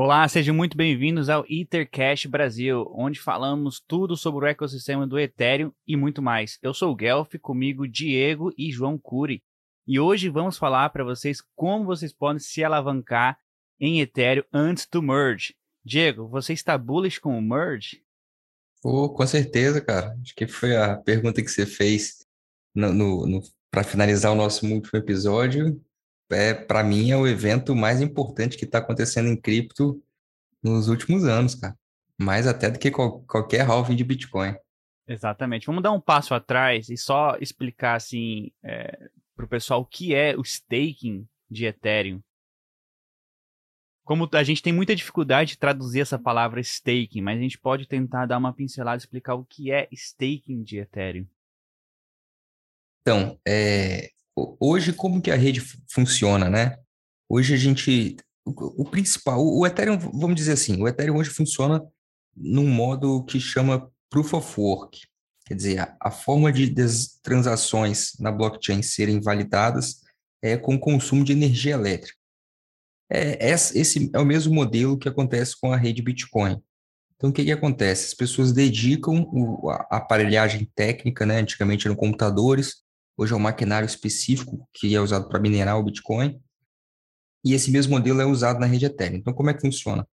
Olá, sejam muito bem-vindos ao Ethercast Brasil, onde falamos tudo sobre o ecossistema do Ethereum e muito mais. Eu sou o Guelph, comigo Diego e João Cury. E hoje vamos falar para vocês como vocês podem se alavancar em Ethereum antes do merge. Diego, você está bullish com o merge? Oh, com certeza, cara. Acho que foi a pergunta que você fez no, no, no para finalizar o nosso último episódio é, para mim, é o evento mais importante que está acontecendo em cripto nos últimos anos, cara. Mais até do que qual, qualquer halving de Bitcoin. Exatamente. Vamos dar um passo atrás e só explicar assim é, para o pessoal o que é o staking de Ethereum. Como a gente tem muita dificuldade de traduzir essa palavra staking, mas a gente pode tentar dar uma pincelada e explicar o que é staking de Ethereum. Então, é, hoje como que a rede funciona, né? Hoje a gente, o, o, principal, o Ethereum, vamos dizer assim, o Ethereum hoje funciona num modo que chama Proof of Work, quer dizer, a, a forma de transações na blockchain serem validadas é com consumo de energia elétrica. É, esse é o mesmo modelo que acontece com a rede Bitcoin. Então, o que, que acontece? As pessoas dedicam o, a aparelhagem técnica, né? antigamente eram computadores, Hoje é um maquinário específico que é usado para minerar o Bitcoin. E esse mesmo modelo é usado na rede Ethereum. Então, como é que funciona?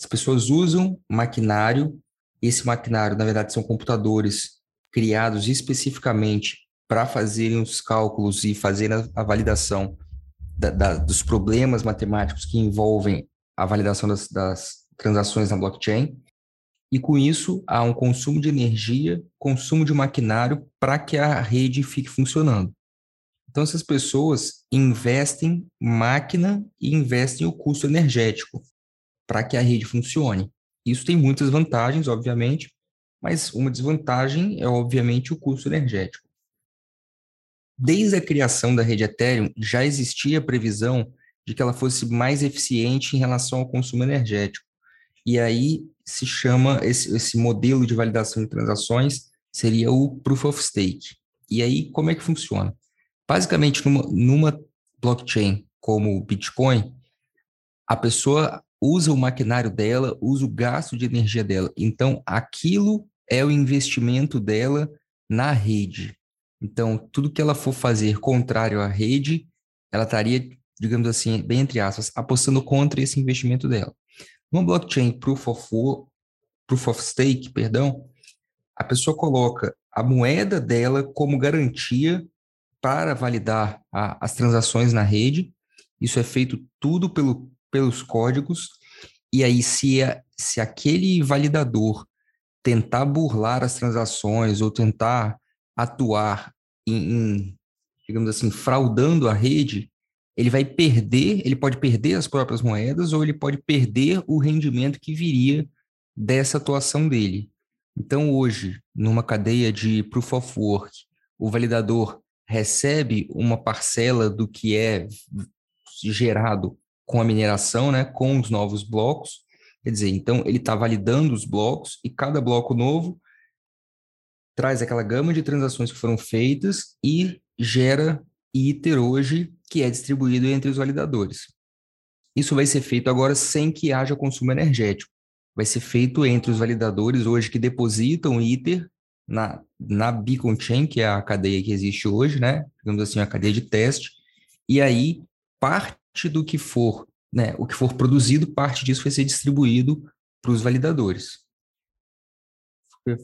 As pessoas usam maquinário. Esse maquinário, na verdade, são computadores criados especificamente para fazerem os cálculos e fazer a, a validação da, da, dos problemas matemáticos que envolvem a validação das, das transações na blockchain. E com isso, há um consumo de energia, consumo de maquinário para que a rede fique funcionando. Então, essas pessoas investem máquina e investem o custo energético para que a rede funcione. Isso tem muitas vantagens, obviamente, mas uma desvantagem é, obviamente, o custo energético. Desde a criação da rede Ethereum, já existia a previsão de que ela fosse mais eficiente em relação ao consumo energético. E aí se chama, esse, esse modelo de validação de transações seria o Proof of Stake. E aí, como é que funciona? Basicamente, numa, numa blockchain como o Bitcoin, a pessoa usa o maquinário dela, usa o gasto de energia dela. Então, aquilo é o investimento dela na rede. Então, tudo que ela for fazer contrário à rede, ela estaria, digamos assim, bem entre aspas, apostando contra esse investimento dela. No blockchain Proof of, Proof of Stake, perdão, a pessoa coloca a moeda dela como garantia para validar a, as transações na rede. Isso é feito tudo pelo, pelos códigos. E aí, se, a, se aquele validador tentar burlar as transações ou tentar atuar em, em digamos assim, fraudando a rede, ele vai perder, ele pode perder as próprias moedas ou ele pode perder o rendimento que viria dessa atuação dele. Então, hoje, numa cadeia de proof of work, o validador recebe uma parcela do que é gerado com a mineração, né, com os novos blocos. Quer dizer, então ele está validando os blocos e cada bloco novo traz aquela gama de transações que foram feitas e gera ITER hoje que é distribuído entre os validadores. Isso vai ser feito agora sem que haja consumo energético. Vai ser feito entre os validadores hoje que depositam ITER na, na Beacon Chain, que é a cadeia que existe hoje, né? Digamos assim, a cadeia de teste. E aí, parte do que for, né? O que for produzido, parte disso vai ser distribuído para os validadores.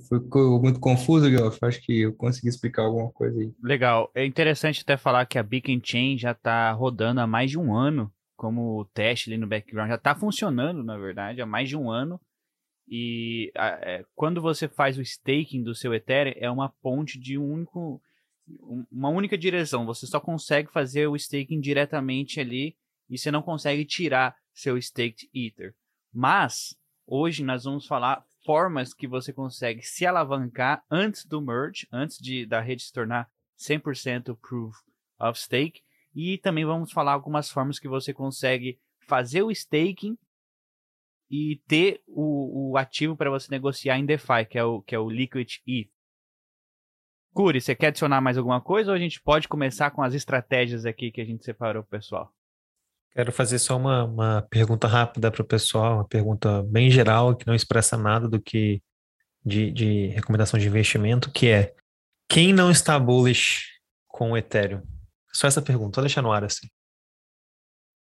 Ficou muito confuso, Guilherme? Acho que eu consegui explicar alguma coisa aí. Legal. É interessante até falar que a Beacon Chain já está rodando há mais de um ano como teste ali no background. Já está funcionando, na verdade, há mais de um ano. E é, quando você faz o staking do seu Ethereum, é uma ponte de um único, uma única direção. Você só consegue fazer o staking diretamente ali e você não consegue tirar seu staked Ether. Mas hoje nós vamos falar formas que você consegue se alavancar antes do merge, antes de da rede se tornar 100% proof of stake. E também vamos falar algumas formas que você consegue fazer o staking e ter o, o ativo para você negociar em DeFi, que é o, que é o Liquid ETH. Curi, você quer adicionar mais alguma coisa ou a gente pode começar com as estratégias aqui que a gente separou pessoal? Quero fazer só uma, uma pergunta rápida para o pessoal, uma pergunta bem geral, que não expressa nada do que de, de recomendação de investimento, que é quem não está bullish com o Ethereum? Só essa pergunta, vou deixar no ar assim.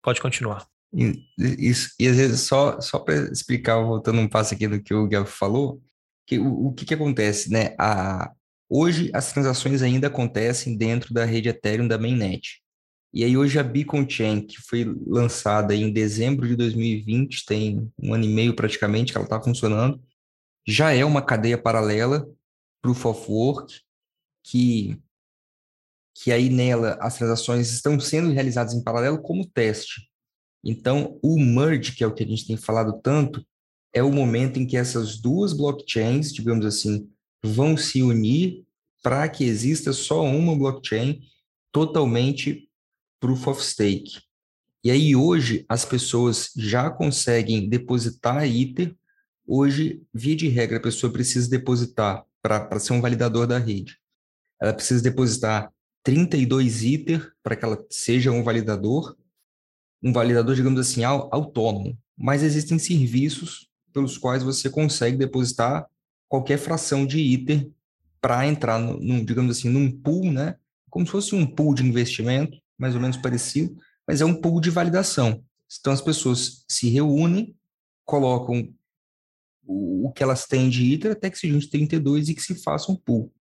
Pode continuar. E, isso, e às vezes, só, só para explicar, voltando um passo aqui do que o Gabriel falou, que o, o que, que acontece, né? A, hoje as transações ainda acontecem dentro da rede Ethereum da mainnet. E aí hoje a Beacon Chain, que foi lançada em dezembro de 2020, tem um ano e meio praticamente que ela está funcionando, já é uma cadeia paralela, Proof of Work, que, que aí nela as transações estão sendo realizadas em paralelo como teste. Então, o merge, que é o que a gente tem falado tanto, é o momento em que essas duas blockchains, digamos assim, vão se unir para que exista só uma blockchain totalmente proof of stake. E aí hoje as pessoas já conseguem depositar Ether Hoje, via de regra, a pessoa precisa depositar, para ser um validador da rede, ela precisa depositar 32 ITER para que ela seja um validador, um validador, digamos assim, autônomo. Mas existem serviços pelos quais você consegue depositar qualquer fração de ITER para entrar, num, digamos assim, num pool, né? Como se fosse um pool de investimento, mais ou menos parecido, mas é um pool de validação. Então as pessoas se reúnem, colocam o, que elas têm de ITER até que se junte 32 e que se faça um pool.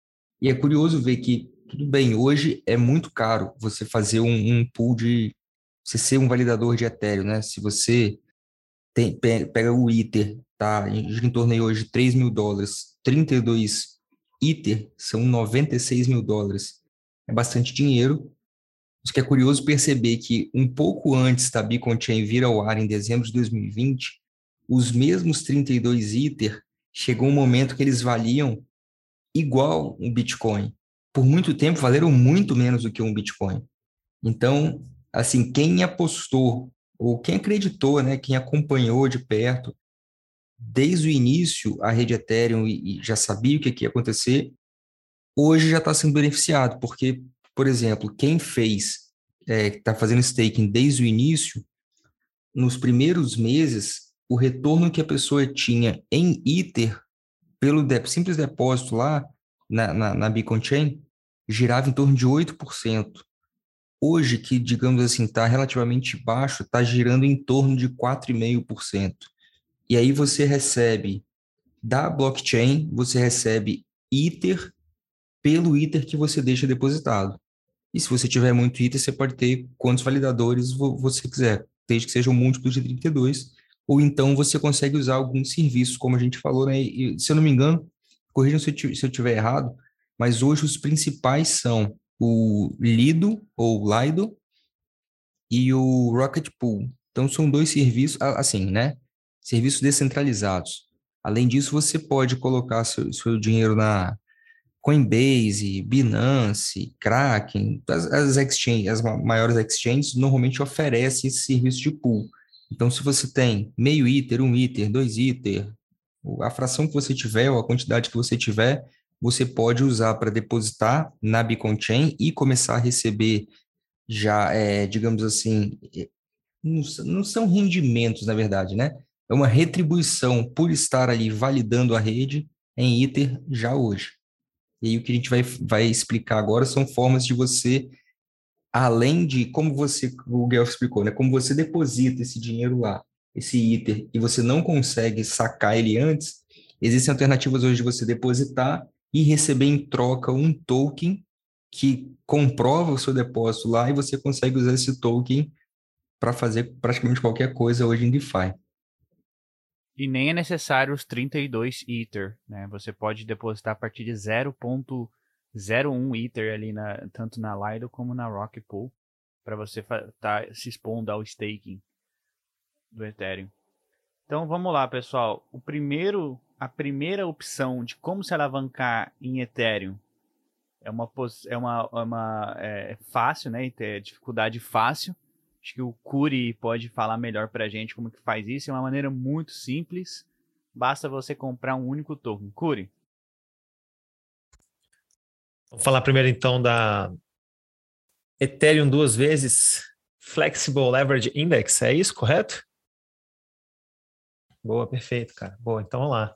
E é curioso ver que, tudo bem, hoje é muito caro você fazer um, um pool de. Você ser um validador de Ethereum, né? Se você tem, pega o ITER, tá? Em, em torno aí hoje de 3 mil dólares, 32 ITER são 96 mil dólares. É bastante dinheiro. Isso que é curioso perceber que um pouco antes da Beacon Chain vir ao ar em dezembro de 2020, os mesmos 32 ITER, chegou um momento que eles valiam igual um Bitcoin. Por muito tempo valeram muito menos do que um Bitcoin. Então, assim, quem apostou ou quem acreditou, né, quem acompanhou de perto desde o início a rede Ethereum e, e já sabia o que, que ia acontecer, hoje já está sendo beneficiado, porque, por exemplo, quem fez, está é, fazendo staking desde o início, nos primeiros meses, o retorno que a pessoa tinha em ITER pelo de, simples depósito lá na, na, na Chain girava em torno de 8%. Hoje, que digamos assim está relativamente baixo, está girando em torno de 4,5%. E aí você recebe da blockchain, você recebe ITER pelo ITER que você deixa depositado. E se você tiver muito ITER, você pode ter quantos validadores você quiser, desde que sejam múltiplos de 32, ou então você consegue usar alguns serviços, como a gente falou, né? E, se eu não me engano, corrijam se eu, se eu tiver errado, mas hoje os principais são o Lido ou Lido e o Rocket Pool. Então são dois serviços, assim, né? Serviços descentralizados. Além disso, você pode colocar seu, seu dinheiro na Coinbase, Binance, Kraken, as, as exchanges, as maiores exchanges normalmente oferecem esse serviço de pool. Então, se você tem meio ITER, um ITER, dois ITER, a fração que você tiver ou a quantidade que você tiver, você pode usar para depositar na Beacon Chain e começar a receber já, é, digamos assim, não, não são rendimentos, na verdade, né? É uma retribuição por estar ali validando a rede em ITER já hoje. E aí o que a gente vai, vai explicar agora são formas de você além de como você, o Guelph explicou, né, como você deposita esse dinheiro lá, esse ITER, e você não consegue sacar ele antes, existem alternativas hoje de você depositar e receber em troca um token que comprova o seu depósito lá e você consegue usar esse token para fazer praticamente qualquer coisa hoje em DeFi. E nem é necessário os 32 Ether, né? Você pode depositar a partir de 0.1 0,1 Ether ali na, tanto na Lido como na Rock Pool para você estar tá se expondo ao staking do Ethereum. Então vamos lá, pessoal. O primeiro, a primeira opção de como se alavancar em Ethereum é uma é uma, é uma é fácil, né? Ter dificuldade fácil. Acho que o Curi pode falar melhor para a gente como que faz isso. É uma maneira muito simples. Basta você comprar um único token. Curi. Vamos falar primeiro então da Ethereum duas vezes. Flexible Leverage Index, é isso, correto? Boa, perfeito, cara. Boa, então vamos lá.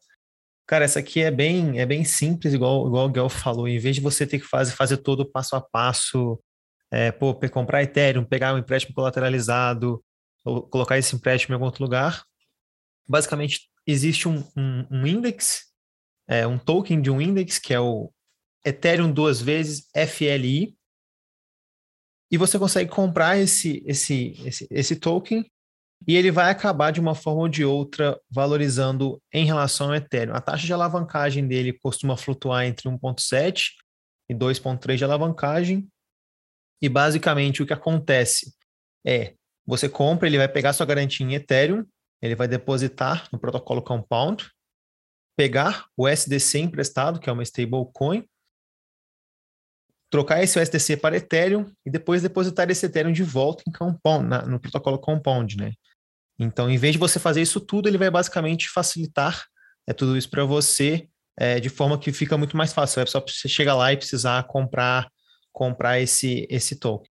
Cara, essa aqui é bem, é bem simples, igual, igual o Guel falou. Em vez de você ter que fazer, fazer todo passo a passo, é, pô, comprar Ethereum, pegar um empréstimo colateralizado, ou colocar esse empréstimo em algum outro lugar, basicamente existe um, um, um index, é, um token de um index, que é o Ethereum duas vezes FLI, e você consegue comprar esse, esse, esse, esse token e ele vai acabar de uma forma ou de outra valorizando em relação ao Ethereum. A taxa de alavancagem dele costuma flutuar entre 1.7 e 2.3 de alavancagem. E basicamente o que acontece é, você compra, ele vai pegar sua garantia em Ethereum, ele vai depositar no protocolo Compound, pegar o SDC emprestado, que é uma stablecoin, trocar esse USDC para Ethereum e depois depositar esse Ethereum de volta em Compound, na, no protocolo Compound, né? Então, em vez de você fazer isso tudo, ele vai basicamente facilitar é, tudo isso para você é, de forma que fica muito mais fácil. É só você chegar lá e precisar comprar comprar esse, esse token.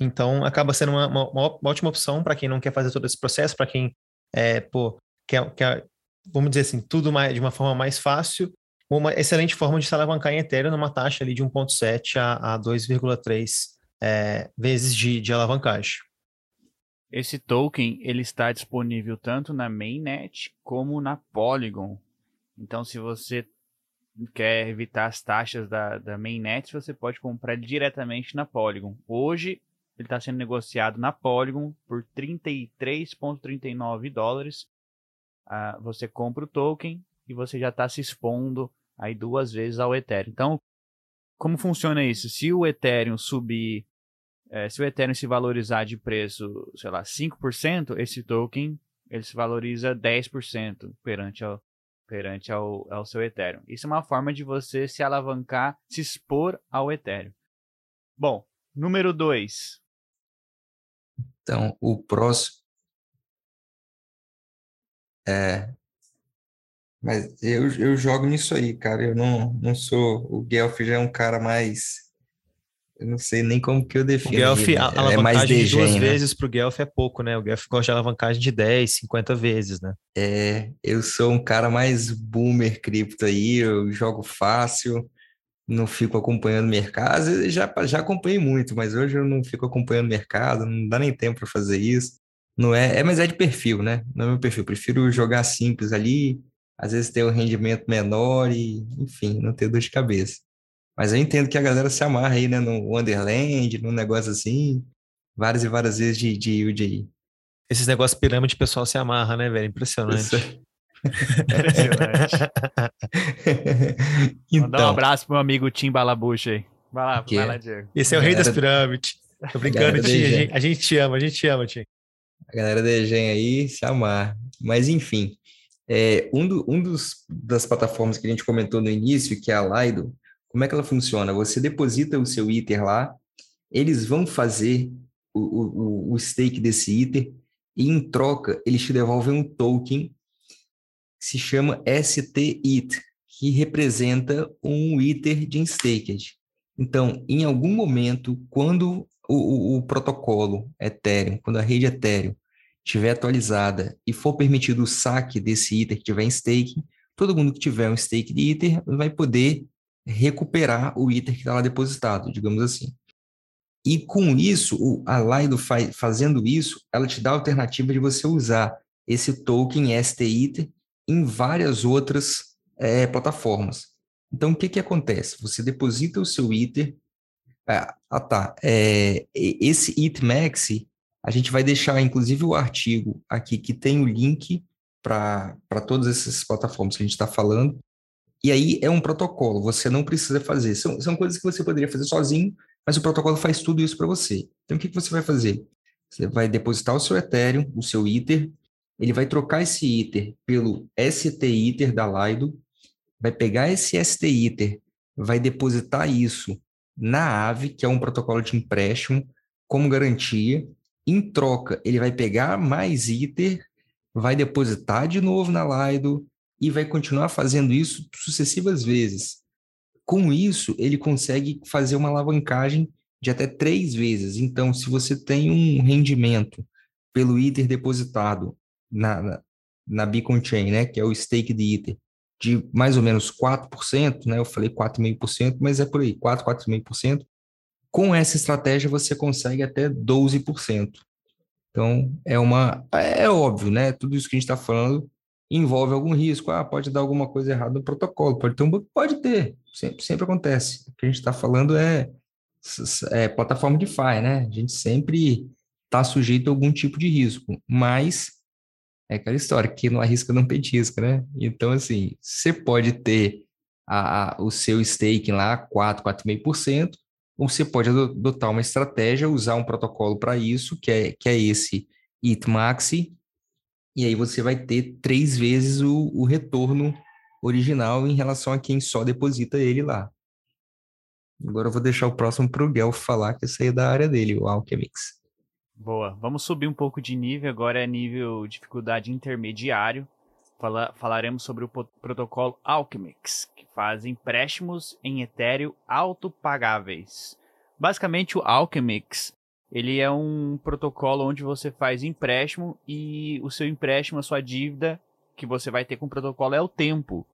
Então, acaba sendo uma, uma, uma ótima opção para quem não quer fazer todo esse processo, para quem é, pô, quer, quer, vamos dizer assim, tudo mais, de uma forma mais fácil. Uma excelente forma de se alavancar em Ethereum numa taxa ali de 1,7 a, a 2,3 é, vezes de, de alavancagem. Esse token ele está disponível tanto na mainnet como na Polygon. Então, se você quer evitar as taxas da, da mainnet, você pode comprar diretamente na Polygon. Hoje ele está sendo negociado na Polygon por 33,39 dólares. Ah, você compra o token e você já está se expondo aí duas vezes ao Ethereum. Então, como funciona isso? Se o Ethereum subir é, se o Ethereum se valorizar de preço, sei lá, 5%, esse token ele se valoriza 10% perante ao, perante ao, ao seu Ethereum. Isso é uma forma de você se alavancar, se expor ao Ethereum. Bom, número 2. Então, o próximo. É. Mas eu, eu jogo nisso aí, cara. Eu não, não sou. O Guelph já é um cara mais eu não sei nem como que eu defino. O Guelph, a alavancagem é mais de duas né? vezes para o Guelph é pouco, né? O Guelph gosta de alavancagem de 10, 50 vezes, né? É, eu sou um cara mais boomer cripto aí, eu jogo fácil, não fico acompanhando o mercado. Às vezes já, já acompanhei muito, mas hoje eu não fico acompanhando o mercado, não dá nem tempo para fazer isso. Não é, é, mas é de perfil, né? Não é meu perfil. Eu prefiro jogar simples ali, às vezes ter um rendimento menor e, enfim, não ter dor de cabeça. Mas eu entendo que a galera se amarra aí, né, no Wonderland, num negócio assim, várias e várias vezes de, de yield aí. Esses negócios pirâmide, o pessoal se amarra, né, velho? Impressionante. Isso. Impressionante. então, Mandar um abraço pro meu amigo Tim Balabucha aí. Vai lá, que... vai lá, Diego. Esse é o rei das pirâmides. Tô brincando, Tim. A gente, a gente te ama, a gente te ama, Tim. A galera da Egen aí se amarra. Mas, enfim, é, um, do, um dos, das plataformas que a gente comentou no início, que é a Lido, como é que ela funciona? Você deposita o seu ITER lá, eles vão fazer o, o, o stake desse ITER e em troca eles te devolvem um token que se chama STIT, que representa um ITER de Unstaked. Então, em algum momento, quando o, o, o, protocolo Ethereum, quando a rede Ethereum estiver atualizada e for permitido o saque desse ITER que tiver em stake, todo mundo que tiver um stake de ITER vai poder recuperar o ITER que está lá depositado, digamos assim. E com isso, a Lido fazendo isso, ela te dá a alternativa de você usar esse token STITER em várias outras é, plataformas. Então, o que, que acontece? Você deposita o seu ITER. Ah, ah tá. É, esse ITMAX, a gente vai deixar, inclusive, o artigo aqui que tem o link para todas essas plataformas que a gente está falando. E aí é um protocolo, você não precisa fazer. São, são coisas que você poderia fazer sozinho, mas o protocolo faz tudo isso para você. Então, o que, que você vai fazer? Você vai depositar o seu Ethereum, o seu ITER, ele vai trocar esse ITER pelo ST ITER da Lido, vai pegar esse ST ITER, vai depositar isso na AVE, que é um protocolo de empréstimo, como garantia. Em troca, ele vai pegar mais ITER, vai depositar de novo na Lido, e vai continuar fazendo isso sucessivas vezes. Com isso, ele consegue fazer uma alavancagem de até três vezes. Então, se você tem um rendimento pelo Ether depositado na, na, na Beacon Chain, né, que é o stake de Ether, de mais ou menos 4%, né, eu falei 4,5%, mas é por aí, 4, 4,5%, com essa estratégia você consegue até 12%. Então, é uma é óbvio, né? Tudo isso que a gente está falando envolve algum risco. Ah, pode dar alguma coisa errada no protocolo, pode ter um bug, pode ter, sempre, sempre acontece. O que a gente está falando é, é plataforma de DeFi, né? A gente sempre está sujeito a algum tipo de risco, mas é aquela história, que não arrisca não petisca, né? Então, assim, você pode ter a, a, o seu staking lá, 4, 4,5%, ou você pode adotar uma estratégia, usar um protocolo para isso, que é, que é esse ITMAXI, e aí você vai ter três vezes o, o retorno original em relação a quem só deposita ele lá. Agora eu vou deixar o próximo para o Guelph falar, que esse aí é da área dele, o Alchemix. Boa, vamos subir um pouco de nível, agora é nível dificuldade intermediário. Fala, falaremos sobre o protocolo Alchemix, que faz empréstimos em Ethereum autopagáveis. Basicamente, o Alchemix ele é um protocolo onde você faz empréstimo e o seu empréstimo, a sua dívida que você vai ter com o protocolo é o tempo.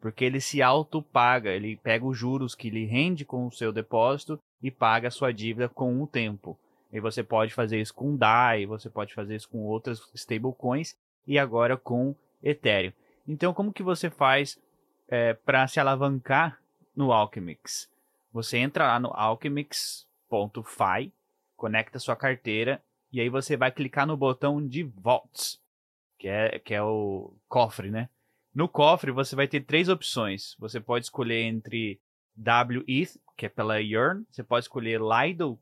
Porque ele se auto-paga, ele pega os juros que ele rende com o seu depósito e paga a sua dívida com o tempo. E você pode fazer isso com DAI, você pode fazer isso com outras stablecoins e agora com Ethereum. Então, como que você faz é, para se alavancar no Alchemix? Você entra lá no alchemix.fi conecta sua carteira e aí você vai clicar no botão de Vaults, que é, que é o cofre, né? No cofre você vai ter três opções. Você pode escolher entre WETH, que é pela Yearn, você pode escolher Lido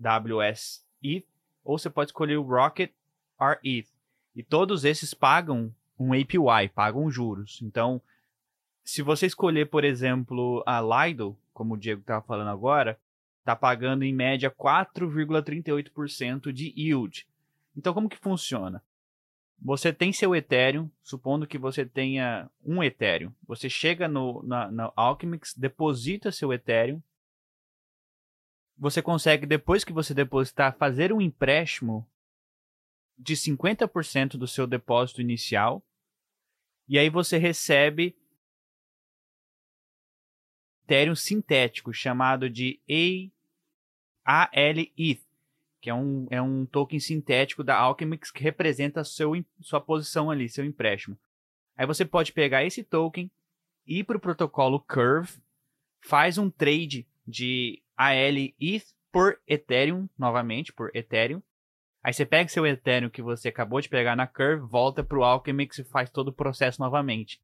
WSETH, ou você pode escolher o Rocket RETH. E todos esses pagam um APY, pagam juros. Então, se você escolher, por exemplo, a Lido, como o Diego estava falando agora, está pagando em média 4,38% de yield. Então, como que funciona? Você tem seu Ethereum, supondo que você tenha um Ethereum. Você chega no, na, na Alchemix, deposita seu Ethereum. Você consegue, depois que você depositar, fazer um empréstimo de 50% do seu depósito inicial. E aí você recebe Ethereum sintético, chamado de ALETH, que é um, é um token sintético da Alchemix que representa seu, sua posição ali, seu empréstimo. Aí você pode pegar esse token, ir para o protocolo Curve, faz um trade de ALETH por Ethereum, novamente, por Ethereum. Aí você pega seu Ethereum que você acabou de pegar na Curve, volta para o Alchemix e faz todo o processo novamente.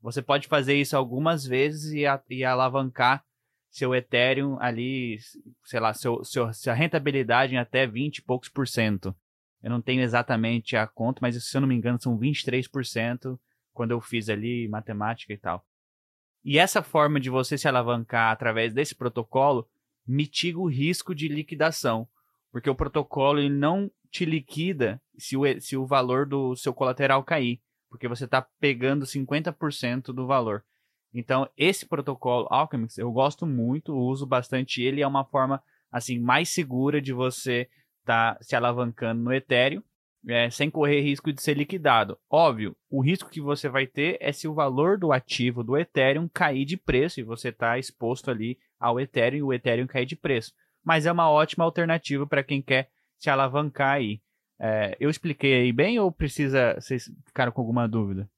Você pode fazer isso algumas vezes e, a, e alavancar seu Ethereum ali, sei lá, seu, seu, sua rentabilidade em até 20 e poucos por cento. Eu não tenho exatamente a conta, mas se eu não me engano são 23% quando eu fiz ali matemática e tal. E essa forma de você se alavancar através desse protocolo mitiga o risco de liquidação, porque o protocolo ele não te liquida se o, se o valor do seu colateral cair, porque você está pegando 50% do valor. Então, esse protocolo Alchemix, eu gosto muito, uso bastante ele, é uma forma assim mais segura de você estar tá se alavancando no Ethereum, é, sem correr risco de ser liquidado. Óbvio, o risco que você vai ter é se o valor do ativo do Ethereum cair de preço e você está exposto ali ao Ethereum e o Ethereum cair de preço. Mas é uma ótima alternativa para quem quer se alavancar aí. É, eu expliquei aí bem ou precisa vocês ficaram com alguma dúvida?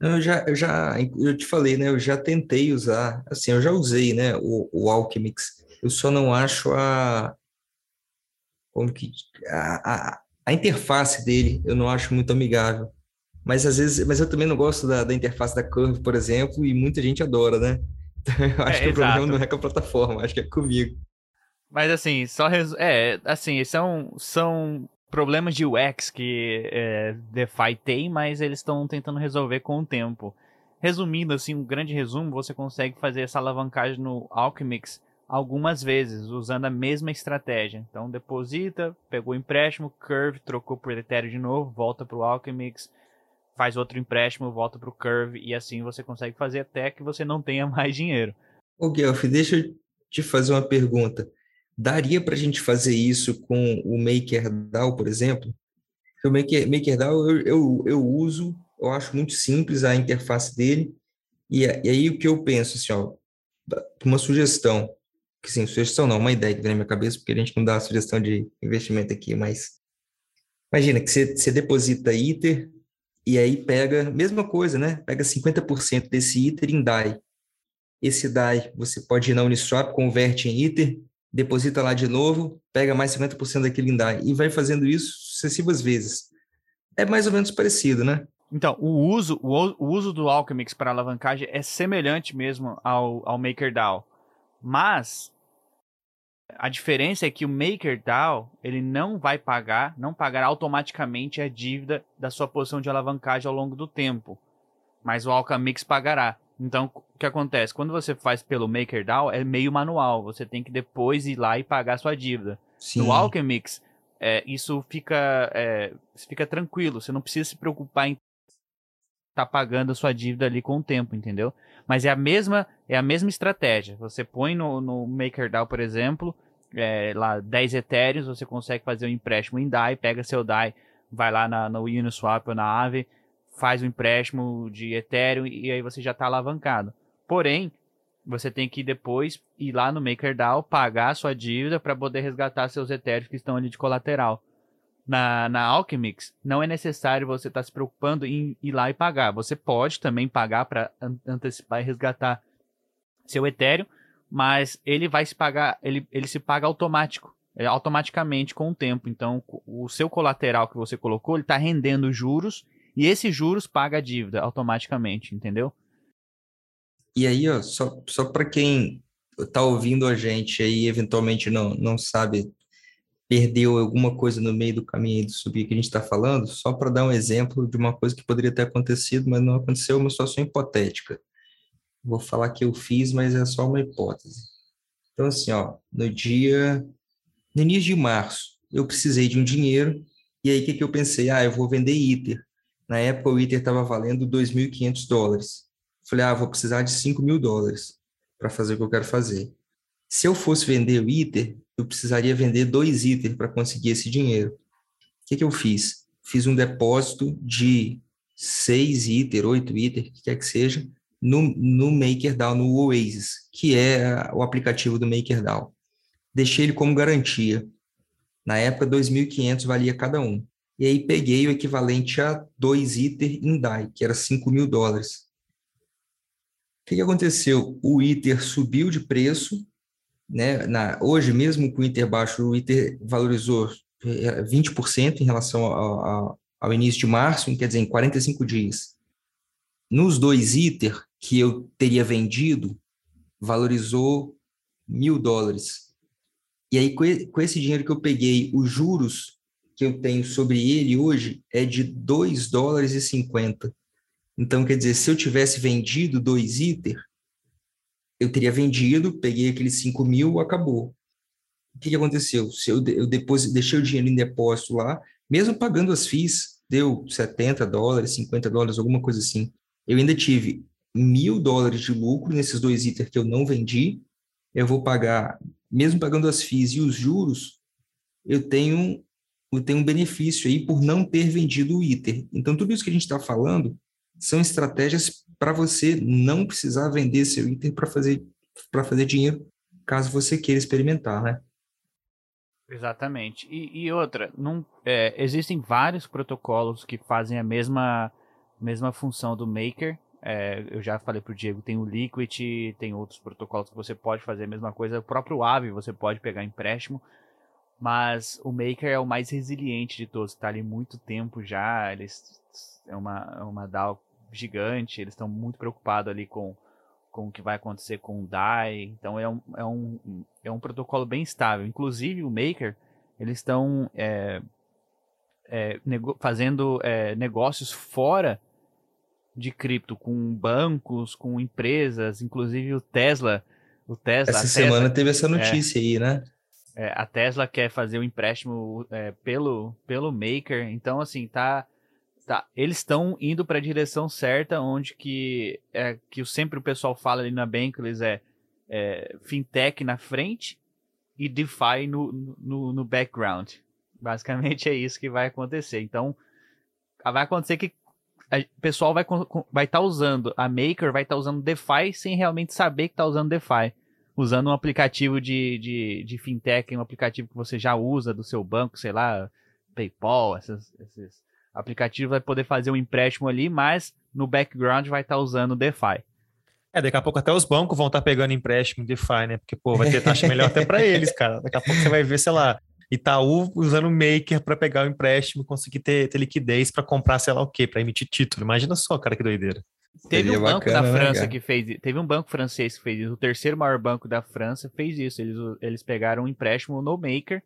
Eu já, eu já, eu te falei, né? Eu já tentei usar, assim, eu já usei, né? O, o Alchemix. Eu só não acho a, como que, a, a, a interface dele, eu não acho muito amigável. Mas às vezes, mas eu também não gosto da, da interface da Curve, por exemplo, e muita gente adora, né? Então, eu acho é, que exato. o problema não é com a plataforma, acho que é comigo. Mas assim, só resu... é, assim, são são problemas de UX que é, DeFi tem, mas eles estão tentando resolver com o tempo. Resumindo, assim, um grande resumo, você consegue fazer essa alavancagem no Alchemix algumas vezes, usando a mesma estratégia. Então, deposita, pegou o empréstimo, Curve, trocou por Ethereum de novo, volta para o Alchemix, faz outro empréstimo, volta para o Curve, e assim você consegue fazer até que você não tenha mais dinheiro. Ô, Guelph, deixa eu te fazer uma pergunta. Daria para a gente fazer isso com o MakerDAO, por exemplo? O Maker, MakerDAO eu, eu, eu uso, eu acho muito simples a interface dele, e, e aí o que eu penso, assim, ó, uma sugestão, que sim, sugestão não, uma ideia que vem na minha cabeça, porque a gente não dá sugestão de investimento aqui, mas imagina que você, você deposita ITER e aí pega, mesma coisa, né? Pega 50% desse ITER em DAI. Esse DAI você pode ir na Uniswap, converte em ITER, deposita lá de novo, pega mais 50% daquele DAI e vai fazendo isso sucessivas vezes. É mais ou menos parecido, né? Então, o uso, o, o uso do Alchemix para alavancagem é semelhante mesmo ao, ao MakerDAO. Mas a diferença é que o MakerDAO ele não vai pagar, não pagará automaticamente a dívida da sua posição de alavancagem ao longo do tempo. Mas o Alchemix pagará. Então, o que acontece? Quando você faz pelo MakerDAO, é meio manual. Você tem que depois ir lá e pagar a sua dívida. Sim. No Alchemix, é, isso fica, é, fica tranquilo. Você não precisa se preocupar em tá pagando a sua dívida ali com o tempo, entendeu? Mas é a mesma, é a mesma estratégia. Você põe no, no MakerDAO, por exemplo, é, lá 10 Ethereum, você consegue fazer um empréstimo em DAI, pega seu DAI, vai lá na, no Uniswap ou na Aave, faz o um empréstimo de Ethereum e aí você já está alavancado. Porém, você tem que depois ir lá no MakerDAO, pagar a sua dívida para poder resgatar seus Ethereum que estão ali de colateral na, na Alchemix, não é necessário você estar tá se preocupando em ir lá e pagar. Você pode também pagar para antecipar e resgatar seu Ethereum, mas ele vai se pagar, ele, ele se paga automático, é, automaticamente com o tempo. Então, o seu colateral que você colocou, ele está rendendo juros e esses juros paga a dívida automaticamente, entendeu? E aí, ó, só, só para quem está ouvindo a gente aí eventualmente não, não sabe perdeu alguma coisa no meio do caminho do subir que a gente está falando, só para dar um exemplo de uma coisa que poderia ter acontecido, mas não aconteceu, uma situação hipotética. Vou falar que eu fiz, mas é só uma hipótese. Então, assim, ó, no dia, no início de março, eu precisei de um dinheiro, e aí o que, que eu pensei? Ah, eu vou vender ITER. Na época, o ITER estava valendo 2.500 dólares. Falei, ah, vou precisar de 5 mil dólares para fazer o que eu quero fazer. Se eu fosse vender o ITER, eu precisaria vender dois itens para conseguir esse dinheiro. O que, que eu fiz? Fiz um depósito de seis ITER, oito ITER, que quer que seja, no, no MakerDAO, no Oasis, que é o aplicativo do MakerDAO. Deixei ele como garantia. Na época, 2.500 valia cada um. E aí peguei o equivalente a dois ITER em DAI, que era 5 mil dólares. O que, que aconteceu? O ITER subiu de preço, né, na, hoje, mesmo com o Inter baixo, o Inter valorizou 20% é, em relação ao, ao, ao, início de março, quer dizer, em 45 dias. Nos dois ITER que eu teria vendido, valorizou mil dólares. E aí, com esse dinheiro que eu peguei, os juros que eu tenho sobre ele hoje é de 2 dólares e 50. Então, quer dizer, se eu tivesse vendido dois ITER, eu teria vendido, peguei aqueles 5 mil, acabou. O que, que aconteceu? Se eu, eu depois deixei o dinheiro em depósito lá, mesmo pagando as FIIs, deu 70 dólares, 50 dólares, alguma coisa assim. Eu ainda tive mil dólares de lucro nesses dois itens que eu não vendi. Eu vou pagar, mesmo pagando as FIIs e os juros, eu tenho, tenho um benefício aí por não ter vendido o ITER. Então, tudo isso que a gente está falando são estratégias para você não precisar vender seu item para fazer, fazer dinheiro, caso você queira experimentar, né? Exatamente. E, e outra, não, é, existem vários protocolos que fazem a mesma, mesma função do Maker. É, eu já falei para o Diego, tem o Liquid, tem outros protocolos que você pode fazer a mesma coisa. O próprio Aave você pode pegar empréstimo. Mas o Maker é o mais resiliente de todos, está ali muito tempo já. Eles, é uma, é uma DAO gigante, eles estão muito preocupados ali com, com o que vai acontecer com o DAI, então é um, é um, é um protocolo bem estável. Inclusive o Maker, eles estão é, é, fazendo é, negócios fora de cripto, com bancos, com empresas, inclusive o Tesla. O Tesla essa semana Tesla, teve essa é. notícia aí, né? É, a Tesla quer fazer o um empréstimo é, pelo, pelo Maker, então assim, tá Tá, eles estão indo para a direção certa, onde que é que sempre o pessoal fala ali na Bankless é, é fintech na frente e DeFi no, no, no background. Basicamente é isso que vai acontecer. Então, vai acontecer que o pessoal vai estar vai tá usando, a Maker vai estar tá usando DeFi sem realmente saber que está usando DeFi. Usando um aplicativo de, de, de fintech, um aplicativo que você já usa do seu banco, sei lá, PayPal, esses, esses aplicativos, vai poder fazer um empréstimo ali, mas no background vai estar tá usando DeFi. É, daqui a pouco até os bancos vão estar tá pegando empréstimo DeFi, né? Porque, pô, vai ter taxa melhor até para eles, cara. Daqui a pouco você vai ver, sei lá, Itaú usando o Maker para pegar o empréstimo, conseguir ter, ter liquidez para comprar, sei lá o quê, para emitir título. Imagina só, cara, que doideira. Teve um banco bacana, da né, França né, que fez, teve um banco francês que fez isso, o terceiro maior banco da França fez isso. Eles, eles pegaram um empréstimo no Maker,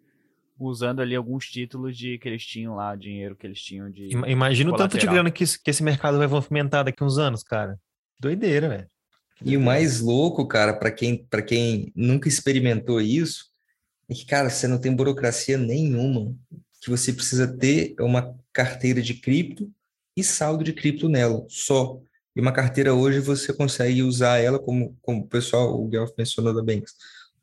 usando ali alguns títulos de que eles tinham lá, dinheiro que eles tinham de. Imagina o tanto de grana que, que esse mercado vai movimentar daqui uns anos, cara. Doideira, velho. E o mais louco, cara, para quem, quem nunca experimentou isso, é que, cara, você não tem burocracia nenhuma. Que você precisa ter uma carteira de cripto e saldo de cripto nela, só. E uma carteira hoje você consegue usar ela como, como o pessoal, o Guelph mencionou da Banks.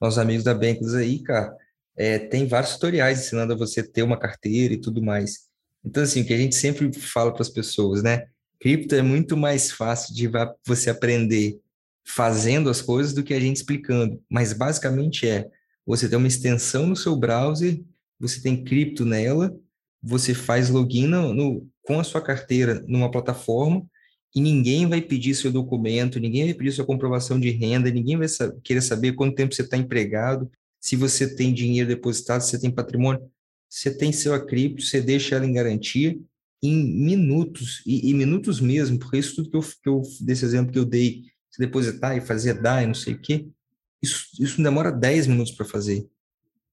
Nossos amigos da Banks aí, cara, é, tem vários tutoriais ensinando a você ter uma carteira e tudo mais. Então, assim, o que a gente sempre fala para as pessoas, né? Cripto é muito mais fácil de você aprender fazendo as coisas do que a gente explicando. Mas basicamente é, você tem uma extensão no seu browser, você tem cripto nela, você faz login no, no, com a sua carteira numa plataforma e ninguém vai pedir seu documento, ninguém vai pedir sua comprovação de renda, ninguém vai querer saber quanto tempo você está empregado, se você tem dinheiro depositado, se você tem patrimônio. Você tem seu cripto, você deixa ela em garantia em minutos, e, e minutos mesmo, porque isso tudo que eu, que eu, desse exemplo que eu dei, se depositar e fazer DAI, não sei o quê, isso, isso demora 10 minutos para fazer.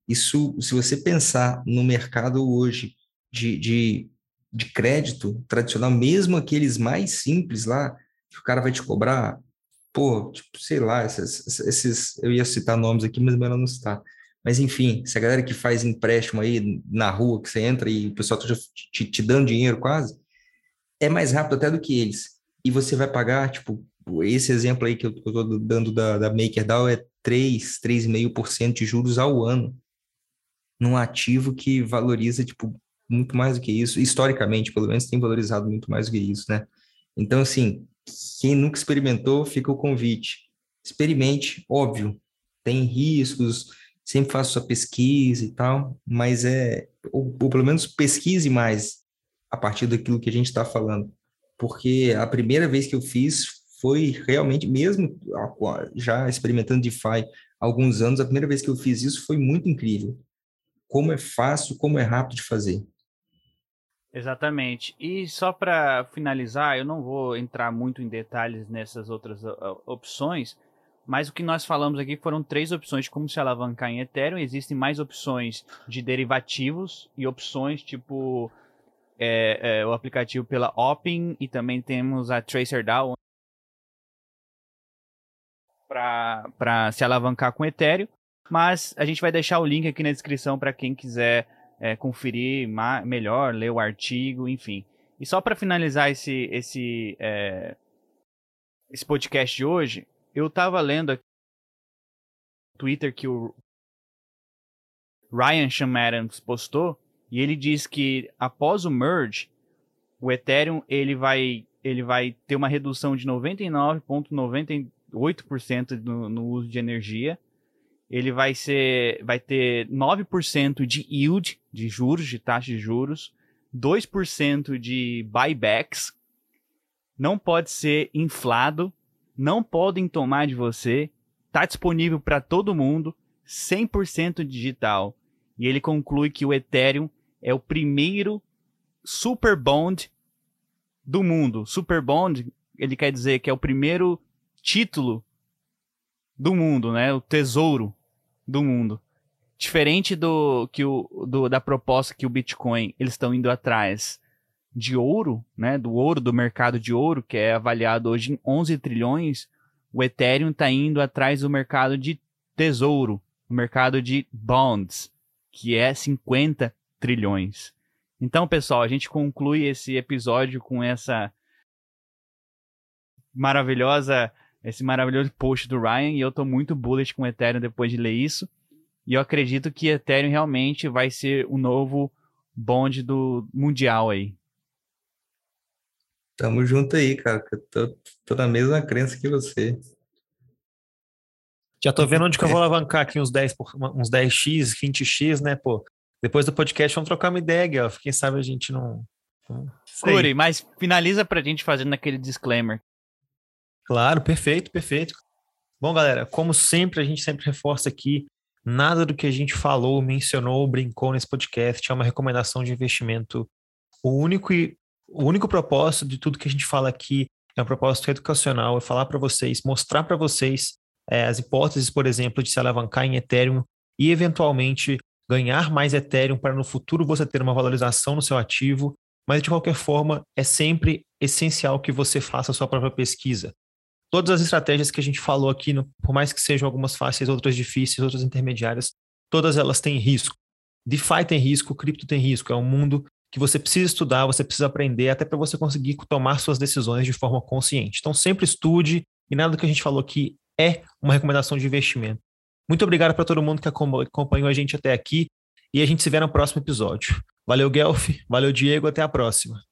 Isso, se você pensar no mercado hoje de, de, de crédito tradicional, mesmo aqueles mais simples lá, que o cara vai te cobrar, pô, tipo, sei lá, esses, esses eu ia citar nomes aqui, mas melhor não está. Mas enfim, se a galera que faz empréstimo aí na rua, que você entra e o pessoal tá te, te dando dinheiro quase, é mais rápido até do que eles. E você vai pagar, tipo, esse exemplo aí que eu estou dando da, da MakerDAO é 3, 3,5% de juros ao ano num ativo que valoriza, tipo, muito mais do que isso. Historicamente, pelo menos, tem valorizado muito mais do que isso, né? Então, assim, quem nunca experimentou, fica o convite. Experimente, óbvio, tem riscos, sempre faça sua pesquisa e tal, mas é, ou, ou pelo menos pesquise mais a partir daquilo que a gente está falando, porque a primeira vez que eu fiz foi realmente, mesmo já experimentando DeFi há alguns anos, a primeira vez que eu fiz isso foi muito incrível. Como é fácil, como é rápido de fazer. Exatamente. E só para finalizar, eu não vou entrar muito em detalhes nessas outras opções, mas o que nós falamos aqui foram três opções de como se alavancar em Ethereum. Existem mais opções de derivativos e opções tipo é, é, o aplicativo pela Opin e também temos a TracerDAO para se alavancar com Ethereum. Mas a gente vai deixar o link aqui na descrição para quem quiser é, conferir melhor, ler o artigo, enfim. E só para finalizar esse, esse, é, esse podcast de hoje, eu tava lendo aqui no Twitter que o Ryan Adams postou e ele diz que após o merge, o Ethereum ele vai, ele vai ter uma redução de 99,98% no, no uso de energia. Ele vai ser vai ter 9% de yield de juros, de taxa de juros, 2% de buybacks, não pode ser inflado não podem tomar de você, está disponível para todo mundo, 100% digital. E ele conclui que o Ethereum é o primeiro super bond do mundo. Super bond, ele quer dizer que é o primeiro título do mundo, né? O tesouro do mundo. Diferente do que o do, da proposta que o Bitcoin eles estão indo atrás de ouro, né, do ouro, do mercado de ouro, que é avaliado hoje em 11 trilhões, o Ethereum está indo atrás do mercado de tesouro, o mercado de bonds, que é 50 trilhões. Então, pessoal, a gente conclui esse episódio com essa maravilhosa, esse maravilhoso post do Ryan, e eu estou muito bullish com o Ethereum depois de ler isso. E eu acredito que Ethereum realmente vai ser o novo bonde do mundial aí. Tamo junto aí, cara. Eu tô, tô na mesma crença que você. Já tô vendo onde que eu vou alavancar aqui uns 10, uns 10x, 20x, né, pô? Depois do podcast, vamos trocar uma ideia, Guelph. Quem sabe a gente não. Curi, mas finaliza pra gente fazendo aquele disclaimer. Claro, perfeito, perfeito. Bom, galera, como sempre, a gente sempre reforça aqui: nada do que a gente falou, mencionou, brincou nesse podcast é uma recomendação de investimento. O único, e, o único propósito de tudo que a gente fala aqui é um propósito educacional, é falar para vocês, mostrar para vocês é, as hipóteses, por exemplo, de se alavancar em Ethereum e, eventualmente, ganhar mais Ethereum para no futuro você ter uma valorização no seu ativo. Mas, de qualquer forma, é sempre essencial que você faça a sua própria pesquisa. Todas as estratégias que a gente falou aqui, por mais que sejam algumas fáceis, outras difíceis, outras intermediárias, todas elas têm risco. DeFi tem risco, cripto tem risco. É um mundo que você precisa estudar, você precisa aprender, até para você conseguir tomar suas decisões de forma consciente. Então, sempre estude, e nada do que a gente falou aqui é uma recomendação de investimento. Muito obrigado para todo mundo que acompanhou a gente até aqui e a gente se vê no próximo episódio. Valeu, Guelph. Valeu, Diego. Até a próxima.